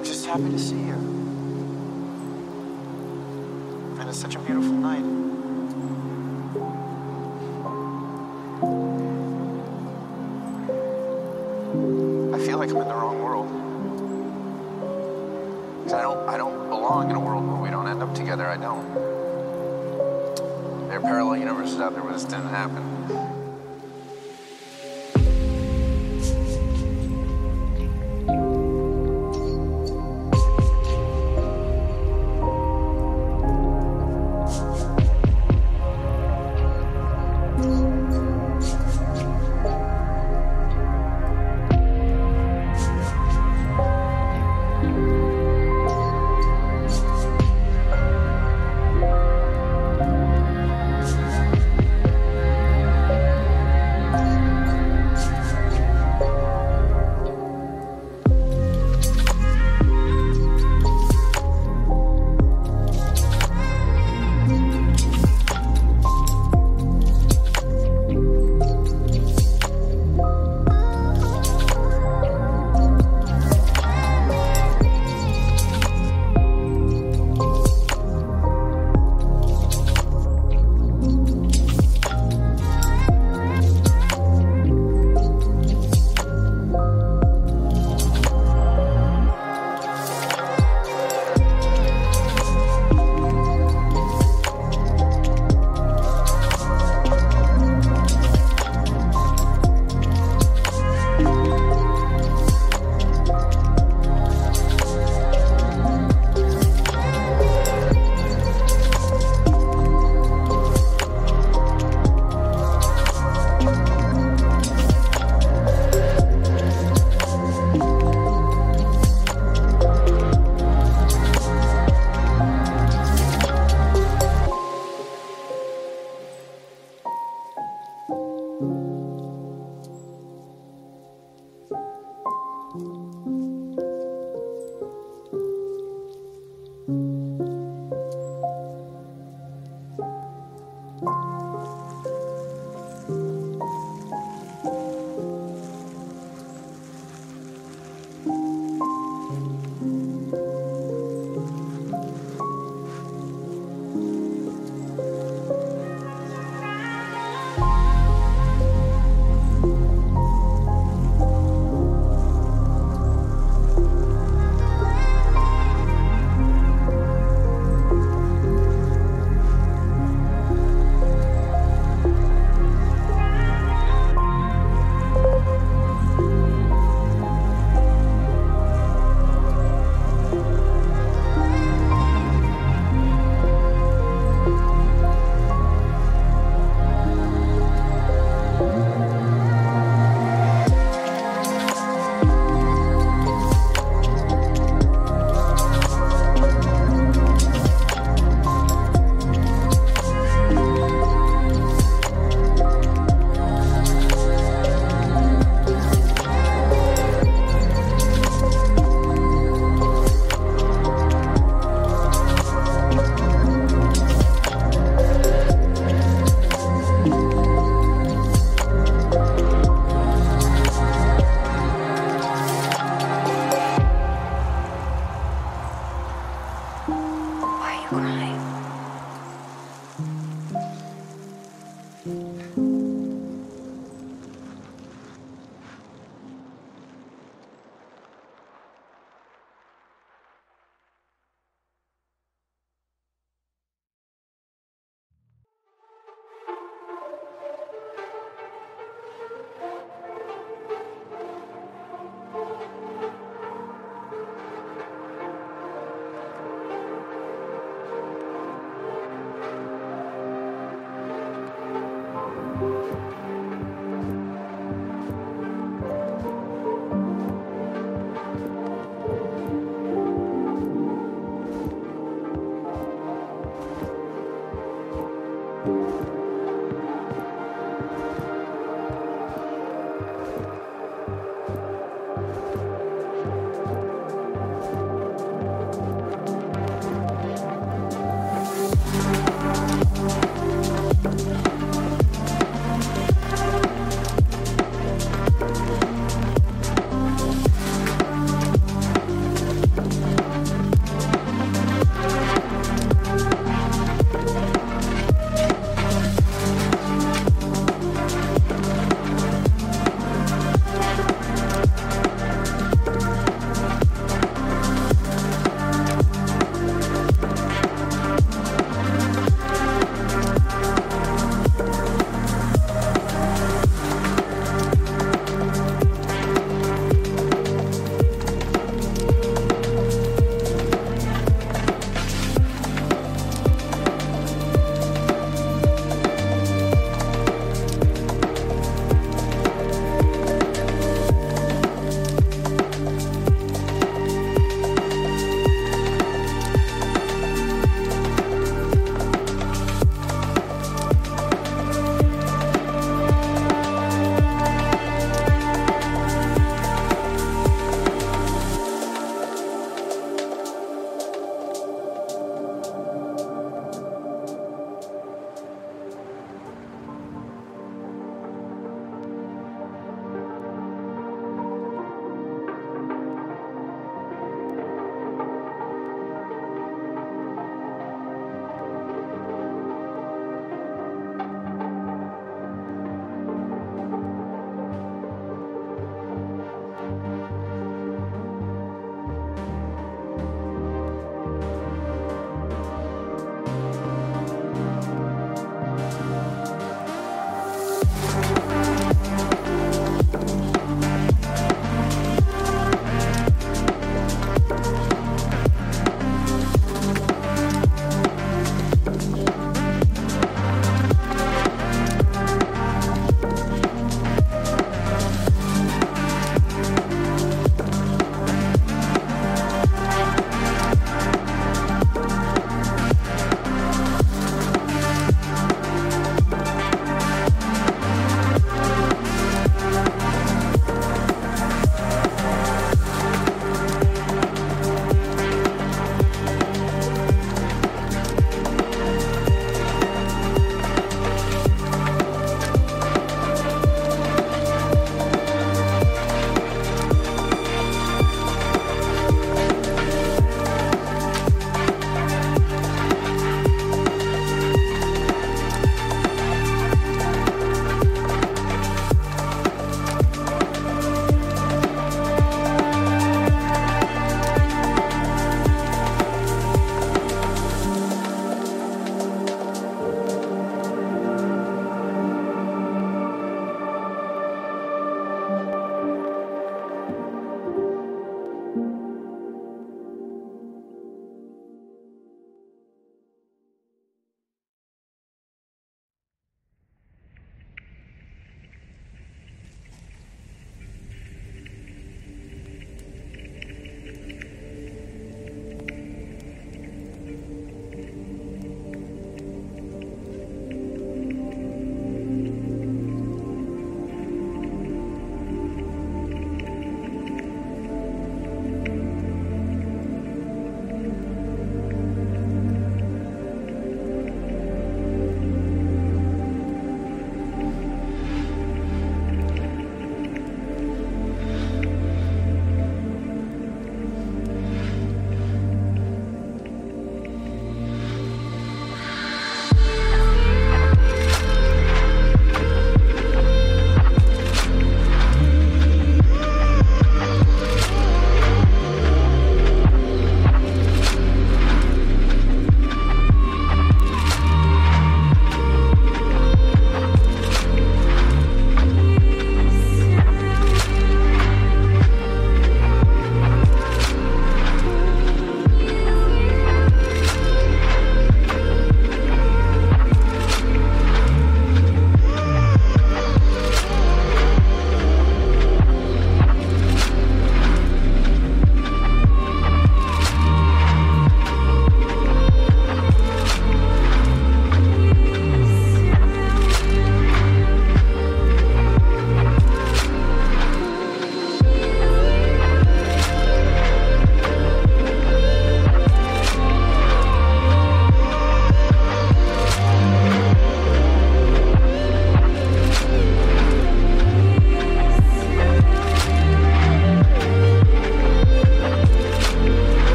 I'm just happy to see you. And it's such a beautiful night. I feel like I'm in the wrong world. Because I don't I don't belong in a world where we don't end up together. I don't. There are parallel universes out there where this didn't happen.